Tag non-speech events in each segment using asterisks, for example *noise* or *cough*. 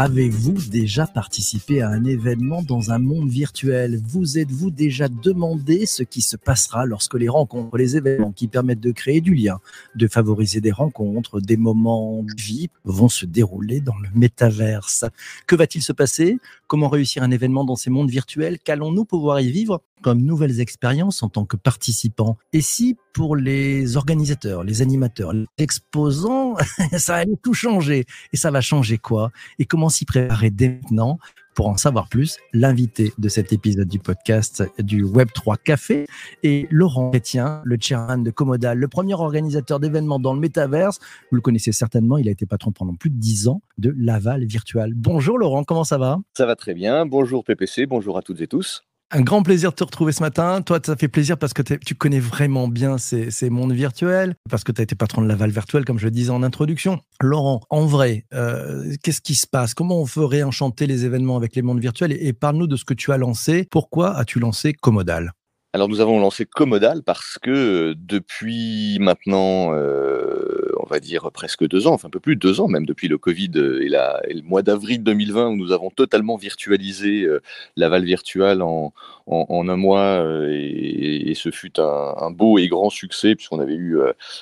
Avez-vous déjà participé à un événement dans un monde virtuel? Vous êtes-vous déjà demandé ce qui se passera lorsque les rencontres, les événements qui permettent de créer du lien, de favoriser des rencontres, des moments de vie vont se dérouler dans le métaverse? Que va-t-il se passer? Comment réussir un événement dans ces mondes virtuels? Qu'allons-nous pouvoir y vivre comme nouvelles expériences en tant que participants? Et si pour les organisateurs, les animateurs, les exposants, *laughs* ça allait tout changer Et ça va changer quoi? Et comment s'y préparer dès maintenant? Pour en savoir plus, l'invité de cet épisode du podcast du Web3 Café est Laurent Chrétien, le chairman de Comodal, le premier organisateur d'événements dans le métaverse. Vous le connaissez certainement, il a été patron pendant plus de 10 ans de Laval Virtual. Bonjour Laurent, comment ça va? Ça va très bien. Bonjour PPC, bonjour à toutes et tous. Un grand plaisir de te retrouver ce matin. Toi, ça fait plaisir parce que tu connais vraiment bien ces, mondes virtuels, parce que tu as été patron de Laval Virtuel, comme je le disais en introduction. Laurent, en vrai, euh, qu'est-ce qui se passe? Comment on veut réenchanter les événements avec les mondes virtuels? Et, parle-nous de ce que tu as lancé. Pourquoi as-tu lancé Comodal? Alors nous avons lancé Comodal parce que euh, depuis maintenant, euh, on va dire presque deux ans, enfin un peu plus de deux ans même depuis le Covid et, la, et le mois d'avril 2020 où nous avons totalement virtualisé euh, Laval Virtual en, en, un mois et, ce fut un, beau et grand succès puisqu'on avait eu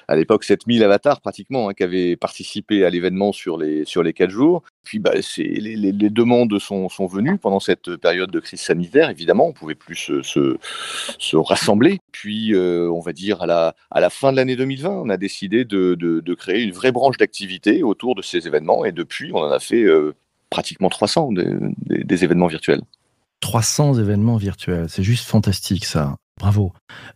à l'époque 7000 avatars pratiquement hein, qui avaient participé à l'événement sur les, sur les quatre jours. Puis bah, les, demandes sont, venues pendant cette période de crise sanitaire, évidemment, on pouvait plus se, se se rassembler. Puis, euh, on va dire, à la, fin de l'année 2020, on a décidé de, créer une vraie branche d'activité autour de ces événements. Et depuis, on en a fait euh, pratiquement 300 des, événements virtuels. 300 événements virtuels, c'est juste fantastique ça. Bravo.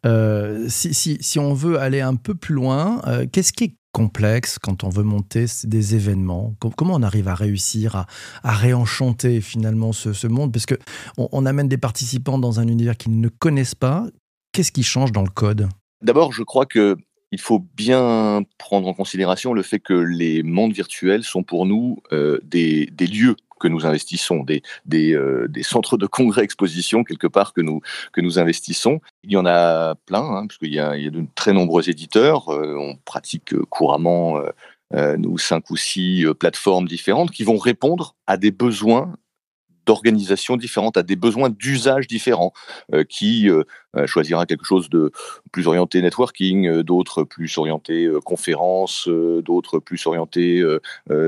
Euh, si, si, si, on veut aller un peu plus loin, qu'est-ce qui est complexe quand on veut monter des événements? Comment on arrive à réussir à, réenchanter finalement ce, monde? Parce que on, amène des participants dans un univers qu'ils ne connaissent pas. Qu'est-ce qui change dans le code? D'abord, je crois que il faut bien prendre en considération le fait que les mondes virtuels sont pour nous euh, des, des lieux que nous investissons, des, des, euh, centres de congrès exposition quelque part que nous, que nous investissons. Il y en a plein, hein, parce y a, il y a de très nombreux éditeurs. Euh, on pratique couramment euh, nous cinq ou six plateformes différentes qui vont répondre à des besoins d'organisations différentes, à des besoins d'usage différents, euh, qui euh, euh, choisira quelque chose de plus orienté networking, d'autres plus orienté conférence, d'autres plus orienté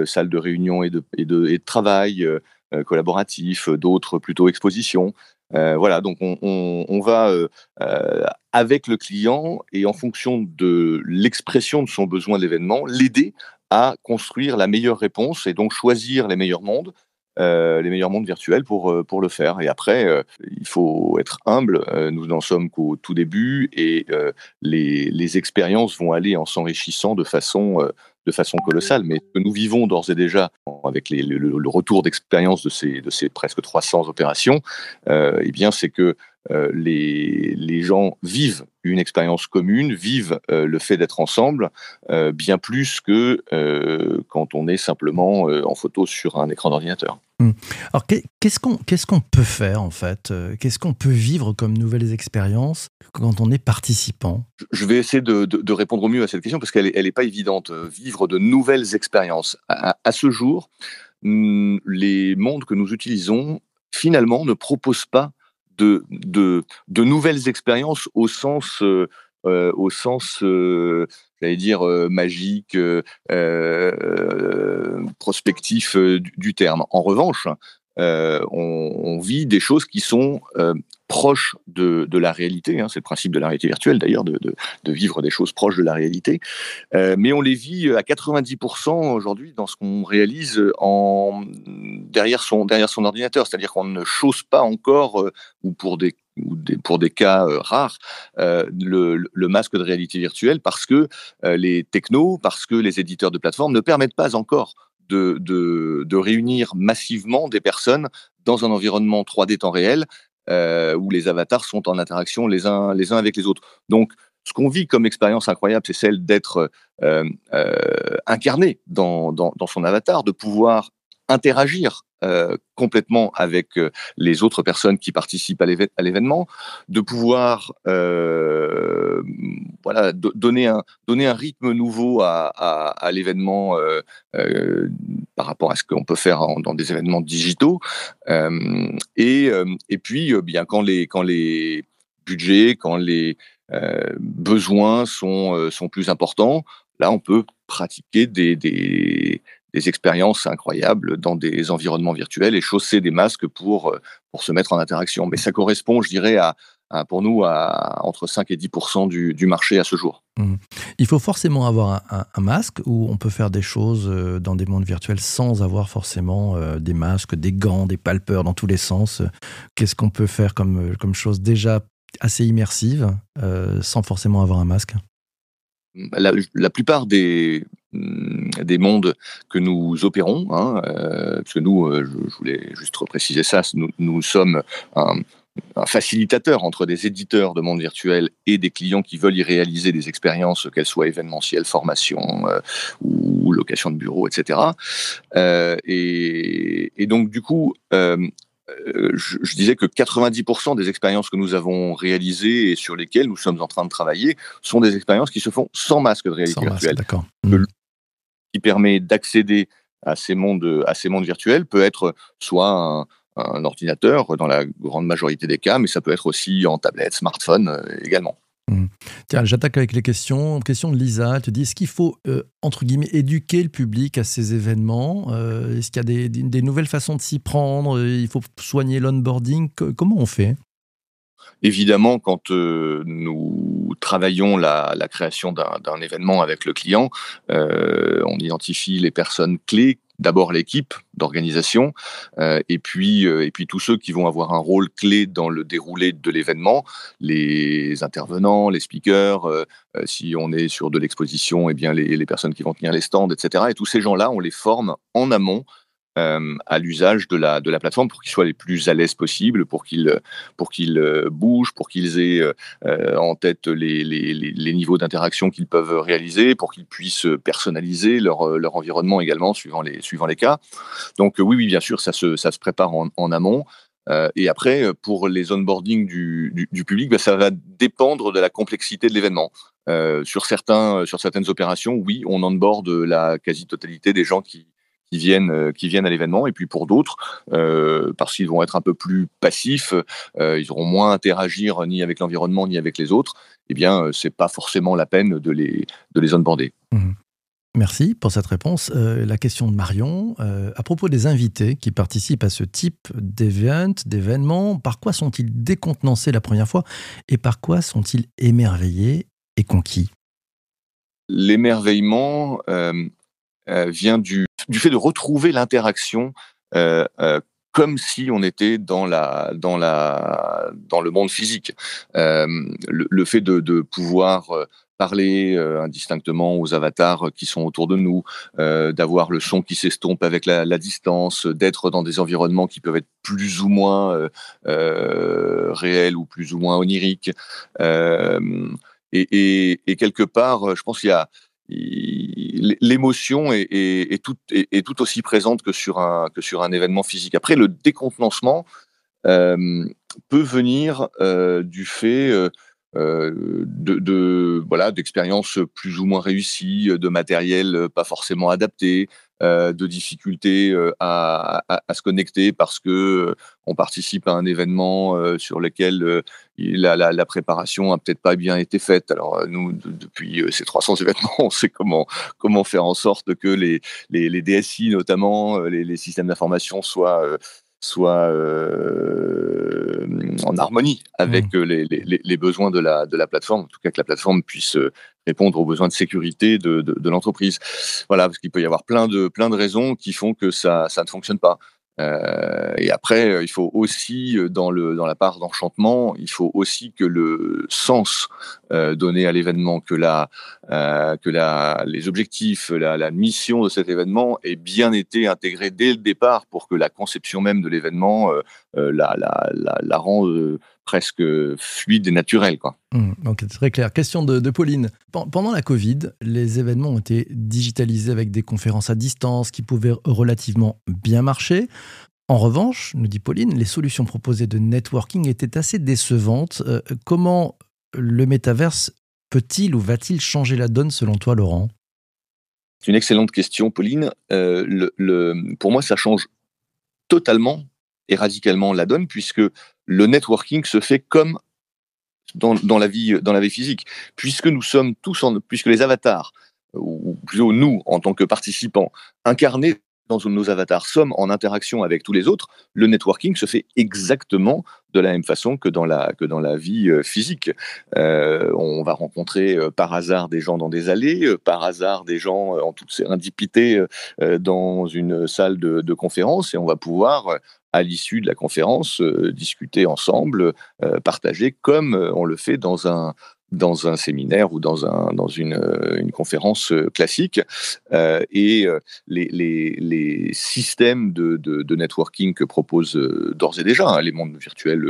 salle de réunion et de, et de, et de travail collaboratif, d'autres plutôt exposition. voilà, donc on, on, va avec le client et en fonction de l'expression de son besoin de l'événement, l'aider à construire la meilleure réponse et donc choisir les meilleurs mondes, euh, les meilleurs mondes virtuels pour, euh, pour le faire. Et après, euh, il faut être humble. nous n'en sommes qu'au tout début et les, les, expériences vont aller en s'enrichissant de façon, de façon colossale. Mais ce que nous vivons d'ores et déjà avec le, retour d'expérience de ces, de ces presque 300 opérations, eh bien, c'est que les, les gens vivent une expérience commune, vivent le fait d'être ensemble, bien plus que quand on est simplement en photo sur un écran d'ordinateur. Mmh. Alors qu'est-ce qu'on qu'est-ce qu'on peut faire en fait Qu'est-ce qu'on peut vivre comme nouvelles expériences quand on est participant? Je vais essayer de, de, répondre au mieux à cette question parce qu'elle n'est elle est pas évidente. Vivre de nouvelles expériences. À, à ce jour, mmh, les mondes que nous utilisons finalement ne proposent pas de, de, nouvelles expériences au sens, euh, euh, au sens euh, j'allais dire, magique, prospectif du, terme. En revanche, on, vit des choses qui sont proche de, la réalité. Hein, c'est le principe de la réalité virtuelle d'ailleurs, de, vivre des choses proches de la réalité. Euh, mais on les vit à 90% aujourd'hui dans ce qu'on réalise en, derrière, son, ordinateur. C'est-à-dire qu'on ne chose pas encore, euh, ou pour des cas euh, rares, euh, le, masque de réalité virtuelle parce que euh, les technos, parce que les éditeurs de plateformes ne permettent pas encore de, de, de, réunir massivement des personnes dans un environnement 3D temps réel euh, où les avatars sont en interaction les uns, les uns avec les autres. Donc, ce qu'on vit comme expérience incroyable, c'est celle d'être euh, euh, incarné dans, dans, dans, son avatar, de pouvoir interagir complètement avec les autres personnes qui participent à l'événement, de pouvoir voilà donner un donner un rythme nouveau à, à, l'événement par rapport à ce qu'on peut faire dans des événements digitaux. Et et puis bien quand les quand les budgets quand les besoins sont sont plus importants là on peut pratiquer des, des, des expériences incroyables dans des environnements virtuels et chausser des masques pour, euh, pour se mettre en interaction. Mais ça correspond, je dirais, à, pour nous à entre 5 et 10 du, du, marché à ce jour. Mmh. Il faut forcément avoir un, masque ou on peut faire des choses euh, dans des mondes virtuels sans avoir forcément euh, des masques, des gants, des palpeurs dans tous les sens? Qu'est-ce qu'on peut faire comme, comme chose déjà assez immersive sans forcément avoir un masque? La, la, plupart des, mm, des mondes que nous opérons, hein, euh, parce que nous, euh, je, voulais juste préciser ça, nous, nous sommes un, un, facilitateur entre des éditeurs de mondes virtuels et des clients qui veulent y réaliser des expériences, qu'elles soient événementielles, formation euh, ou location de bureau, etc. Euh, et, et, donc, du coup, euh, je, disais que 90% des expériences que nous avons réalisées et sur lesquelles nous sommes en train de travailler sont des expériences qui se font sans masque de réalité virtuelle. Qui permet d'accéder à ces mondes, à ces mondes virtuels peut être soit un, un, ordinateur dans la grande majorité des cas, mais ça peut être aussi en tablette, smartphone euh, également. Mmh. Tiens, j'attaque avec les questions. Question de Lisa, elle te dit, est-ce qu'il faut, euh, entre guillemets, éduquer le public à ces événements euh, Est-ce qu'il y a des, nouvelles façons de s'y prendre Il faut soigner l'onboarding Comment on fait? Évidemment, quand euh, nous travaillons la, la création d'un événement avec le client, on identifie les personnes clés d'abord l'équipe d'organisation euh, et puis euh, et puis tous ceux qui vont avoir un rôle clé dans le déroulé de l'événement, les intervenants, les speakers, euh, si on est sur de l'exposition, eh bien les, les personnes qui vont tenir les stands, etc. Et tous ces gens-là, on les forme en amont euh, à l'usage de la, de la plateforme pour qu'ils soient les plus à l'aise possible, pour qu'ils pour euh, bougent, pour qu'ils aient euh, en tête les, les, les niveaux d'interaction qu'ils peuvent réaliser, pour qu'ils puissent personnaliser leur, leur environnement également suivant les, suivant les cas. Donc oui, oui, bien sûr, ça se, ça se prépare en, en amont. Et après, pour les onboarding du, du, public, bah, ça va dépendre de la complexité de l'événement. Sur, sur certaines opérations, oui, on onboard la quasi-totalité des gens qui, qui viennent, euh, qui viennent à l'événement. Et puis pour d'autres, euh, parce qu'ils vont être un peu plus passifs, euh, ils auront moins à interagir ni avec l'environnement ni avec les autres. Eh bien, c'est pas forcément la peine de les, de les onboarder. Mmh. Merci pour cette réponse. la question de Marion, à propos des invités qui participent à ce type d'événement, d'événements, par quoi sont-ils décontenancés la première fois et par quoi sont-ils émerveillés et conquis? L'émerveillement vient du du fait de retrouver l'interaction euh, euh, comme si on était dans la dans la dans le monde physique. Euh, le, fait de, pouvoir parler indistinctement aux avatars qui sont autour de nous, d'avoir le son qui s'estompe avec la, distance, d'être dans des environnements qui peuvent être plus ou moins réels ou plus ou moins oniriques. Et, quelque part, je pense qu'il y a l'émotion est, tout, aussi présente que sur un, événement physique. Après, le décontenancement peut venir du fait d'expériences plus ou moins réussies, de matériel pas forcément adapté, euh, de difficultés euh, à, se connecter parce que euh, on participe à un événement sur lequel la, préparation a peut-être pas bien été faite. Alors nous, depuis ces 300 événements, *laughs* on sait comment faire en sorte que les les, DSI notamment, les systèmes d'information soient soient euh, en harmonie avec mmh. les, les, les, besoins de la, de la plateforme, en tout cas que la plateforme puisse répondre aux besoins de sécurité de, de, de l'entreprise. Voilà, parce qu'il peut y avoir plein de, plein de raisons qui font que ça, ça ne fonctionne pas. Euh, et après, euh, il faut aussi, euh, dans, le, dans la part d'enchantement, il faut aussi que le sens euh, donné à l'événement, que, la, euh, que la, les objectifs, la, la, mission de cet événement ait bien été intégré dès le départ pour que la conception même de l'événement la, la, la, la, rend presque fluide et naturel. Quoi. Mmh, donc, très clair. Question de, de, Pauline. Pendant la Covid, les événements ont été digitalisés avec des conférences à distance qui pouvaient relativement bien marcher. En revanche, nous dit Pauline, les solutions proposées de networking étaient assez décevantes. Euh, comment le métaverse peut-il ou va-t-il changer la donne selon toi, Laurent? C'est une excellente question, Pauline. Euh, le, pour moi, ça change totalement radicalement la donne, puisque le networking se fait comme dans, la, vie, dans la vie physique, puisque nous sommes tous, en, puisque les avatars, ou plutôt nous, en tant que participants, incarnés dans nos avatars sommes en interaction avec tous les autres, le networking se fait exactement de la même façon que dans la, que dans la vie euh, physique. Euh, on va rencontrer euh, par hasard des gens dans des allées, par hasard des gens en toute sérendipité dans une salle de, de conférence et on va pouvoir à l'issue de la conférence, discuter ensemble, partager comme on le fait dans un, dans un séminaire ou dans, un, dans une, euh, une conférence euh, classique. Euh, et les, les, les, systèmes de, de, networking que proposent d'ores et déjà hein, les mondes virtuels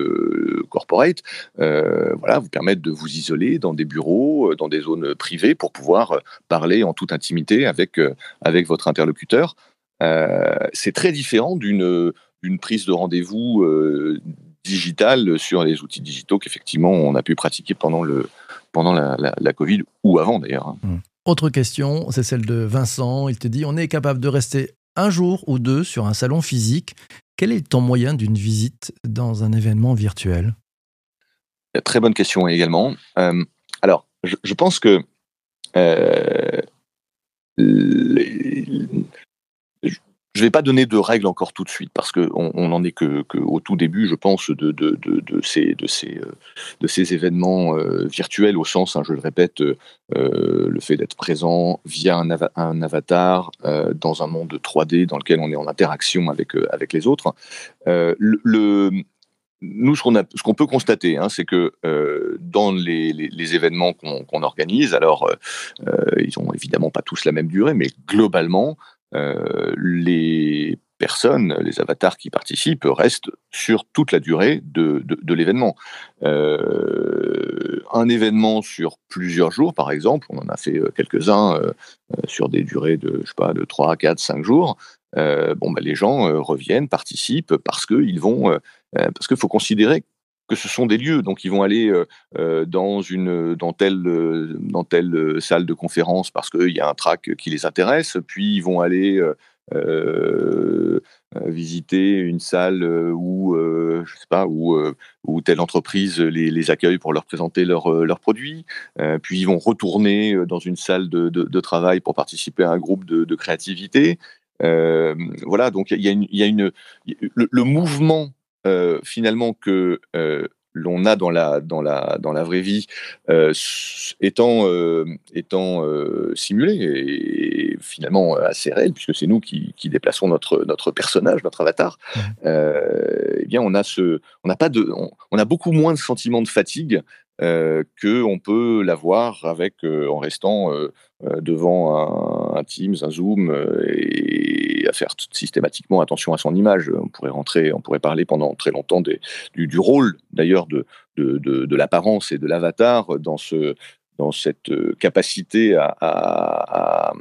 corporate voilà, vous permettent de vous isoler dans des bureaux, dans des zones privées pour pouvoir parler en toute intimité avec, avec votre interlocuteur. C'est très différent d'une prise de rendez-vous digitale sur les outils digitaux qu'effectivement on a pu pratiquer pendant le, pendant la, Covid ou avant d'ailleurs. Hein. Mmh. Autre question, c'est celle de Vincent. Il te dit on est capable de rester un jour ou deux sur un salon physique. Quel est le temps moyen d'une visite dans un événement virtuel? Très bonne question également. Euh, alors, je, pense que euh, je ne vais pas donner de règles encore tout de suite parce qu'on on n'en est que, au tout début, je pense, de, euh, ces événements euh, virtuels au sens, hein, je le répète, euh, le fait d'être présent via un, avatar dans un monde 3D dans lequel on est en interaction avec, les autres. nous, ce qu'on peut constater, hein, c'est que dans les, événements qu'on organise, alors ils ont évidemment pas tous la même durée, mais globalement, les personnes, les avatars qui participent restent sur toute la durée de, de, l'événement. Euh, un événement sur plusieurs jours, par exemple, on en a fait euh, quelques-uns sur des durées de, je sais pas, de 3, 4, 5 jours. bon, bah, les gens reviennent, participent parce qu'ils vont, parce qu'il faut considérer que ce sont des lieux. Donc, ils vont aller euh, euh, dans, une, dans, telle, euh, dans telle salle de conférence parce qu'il y a un track qui les intéresse, puis ils vont aller visiter une salle où, je sais pas, où, où telle entreprise les, accueille pour leur présenter leurs leur produits, puis ils vont retourner dans une salle de, travail pour participer à un groupe de, de créativité. voilà, donc il y a, une, y a une, le mouvement euh, finalement que euh, l'on a dans la, dans la, dans la vraie vie euh, étant, étant simulé et, finalement assez réel, puisque c'est nous qui, qui, déplaçons notre, notre personnage, notre avatar, eh bien on a, ce, on, a pas de, on, a beaucoup moins de sentiments de fatigue euh, qu'on peut l'avoir avec en restant devant un, un, Teams, un Zoom et faire systématiquement attention à son image. On pourrait rentrer, on pourrait parler pendant très longtemps du, rôle d'ailleurs de, de, de, l'apparence et de l'avatar dans, ce, dans cette euh, capacité à, à,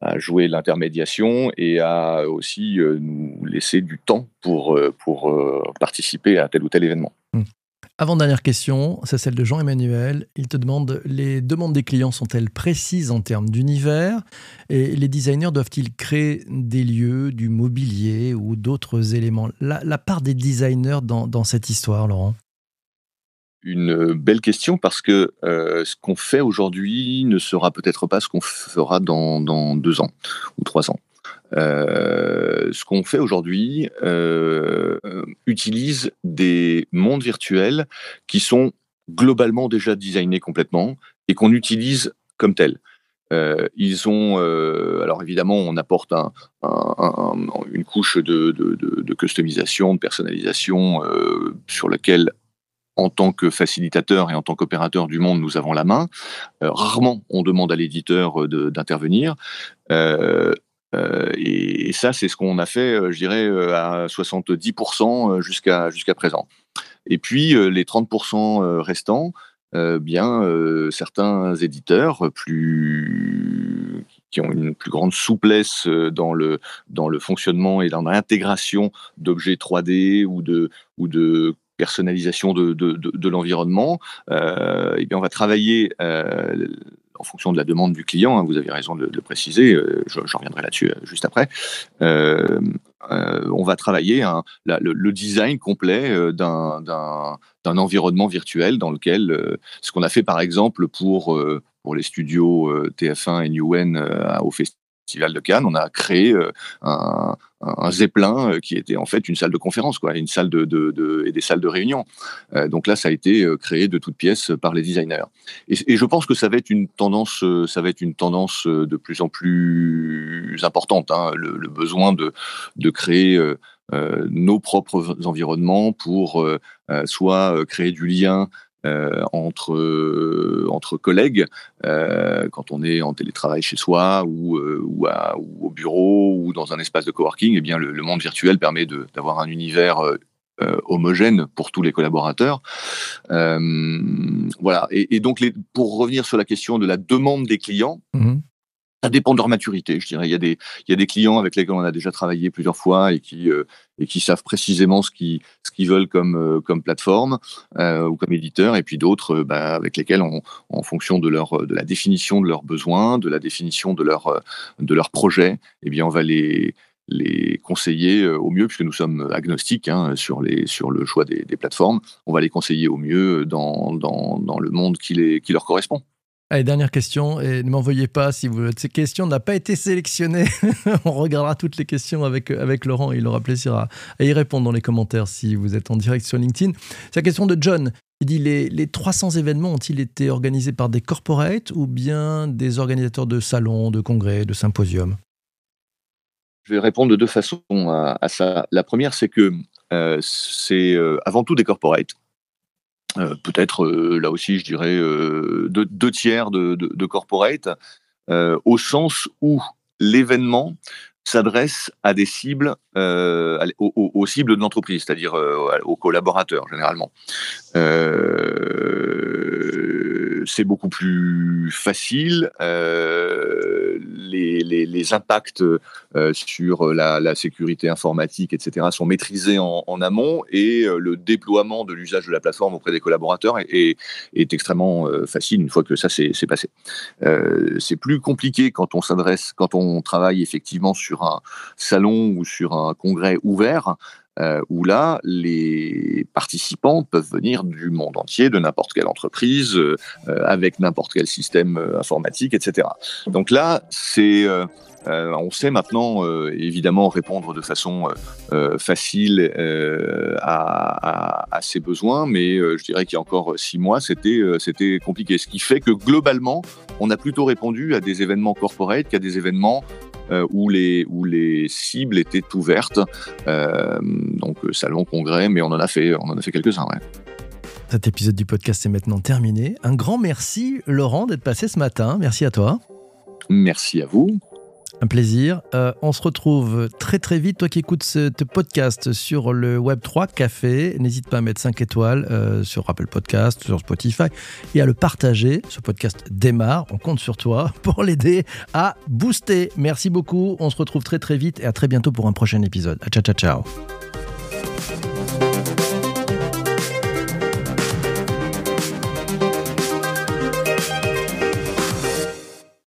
à jouer l'intermédiation et à aussi euh, nous laisser du temps pour, euh, pour participer à tel ou tel événement. Avant-dernière question, c'est celle de Jean-Emmanuel. Il te demande les demandes des clients sont-elles précises en termes d'univers? Et les designers doivent-ils créer des lieux, du mobilier ou d'autres éléments? La, part des designers dans, cette histoire, Laurent? Une belle question parce que euh, ce qu'on fait aujourd'hui ne sera peut-être pas ce qu'on fera dans, deux ans ou trois ans. Euh, ce qu'on fait aujourd'hui euh, utilise des mondes virtuels qui sont globalement déjà designés complètement et qu'on utilise comme tels. Euh, ils ont, alors évidemment, on apporte une couche de, customisation, de personnalisation sur laquelle en tant que facilitateur et en tant qu'opérateur du monde, nous avons la main. rarement, on demande à l'éditeur d'intervenir. Euh, et, ça, c'est ce qu'on a fait, euh, je dirais, euh, à 70% jusqu'à jusqu'à présent. Et puis les 30% restants, bien certains éditeurs plus qui ont une plus grande souplesse dans le, dans le fonctionnement et dans l'intégration d'objets 3D ou de, ou de personnalisation de, de, l'environnement, euh, et bien on va travailler euh, en fonction de la demande du client. Hein, vous avez raison de, le préciser. Euh, je, reviendrai là-dessus euh, juste après. Euh, on va travailler le, design complet d'un environnement virtuel dans lequel ce qu'on a fait par exemple pour pour les studios TF1 et Newen au festival Festival de Cannes, on a créé euh, un, zeppelin euh, qui était en fait une salle de conférence, quoi, une salle de, et des salles de réunion. Euh, donc là, ça a été créé de toutes pièces par les designers. Et, je pense que ça va être une tendance, ça va être une tendance de plus en plus importante. Hein, le, besoin de, de créer nos propres environnements pour soit créer du lien euh, entre, euh, entre collègues, euh, quand on est en télétravail chez soi ou, ou, au bureau ou dans un espace de coworking, eh bien le, monde virtuel permet d'avoir un univers homogène pour tous les collaborateurs. voilà. Et, donc, les, pour revenir sur la question de la demande des clients, mmh ça dépend de leur maturité, je dirais. Il y a des, clients avec lesquels on a déjà travaillé plusieurs fois et qui, euh, savent précisément ce qu'ils veulent comme, euh, plateforme euh, ou comme éditeur, et puis d'autres bah, avec lesquels, on, en fonction de, la définition de leurs besoins, de la définition de leur, de projet, eh bien, on va les, conseiller au mieux, puisque nous sommes agnostiques hein, sur, le choix des, plateformes, on va les conseiller au mieux dans, le monde qui leur correspond. Allez, dernière question, et ne m'envoyez pas si vous, ces questions n'ont pas été sélectionnées. *laughs* On regardera toutes les questions avec, avec Laurent et il aura plaisir à, y répondre dans les commentaires si vous êtes en direct sur LinkedIn. C'est la question de John. Il dit les, les 300 événements ont-ils été organisés par des corporates ou bien des organisateurs de salons, de congrès, de symposiums? Je vais répondre de deux façons à, ça. La première, c'est que euh, c'est euh, avant tout des corporates. Euh, peut-être euh, là aussi, je dirais euh, deux, tiers de, de, corporate, au sens où l'événement s'adresse à des cibles, aux, cibles de l'entreprise, c'est-à-dire aux collaborateurs généralement. C'est beaucoup plus facile les, impacts euh, sur la, sécurité informatique, etc., sont maîtrisés en, amont et euh, le déploiement de l'usage de la plateforme auprès des collaborateurs est, extrêmement euh, facile une fois que ça s'est passé. c'est plus compliqué quand on s'adresse, quand on travaille effectivement sur un salon ou sur un congrès ouvert. Où là, les participants peuvent venir du monde entier, de n'importe quelle entreprise, avec n'importe quel système informatique, etc. Donc là, c'est euh, on sait maintenant euh, évidemment répondre de façon euh, facile à, ces besoins, mais je dirais qu'il y a encore six mois, c'était c'était compliqué. Ce qui fait que globalement, on a plutôt répondu à des événements corporate qu'à des événements où, les, où les cibles étaient ouvertes. donc salon, congrès, mais on en a fait, on en a fait quelques-uns. Cet épisode du podcast est maintenant terminé. Un grand merci Laurent d'être passé ce matin. Merci à toi. Merci à vous. Un plaisir. Euh, on se retrouve très très vite. Toi qui écoutes ce podcast sur le Web3 Café, n'hésite pas à mettre 5 étoiles euh, sur Apple Podcast, sur Spotify et à le partager. Ce podcast démarre. On compte sur toi *laughs* pour l'aider à booster. Merci beaucoup. On se retrouve très très vite et à très bientôt pour un prochain épisode. Ciao ciao ciao.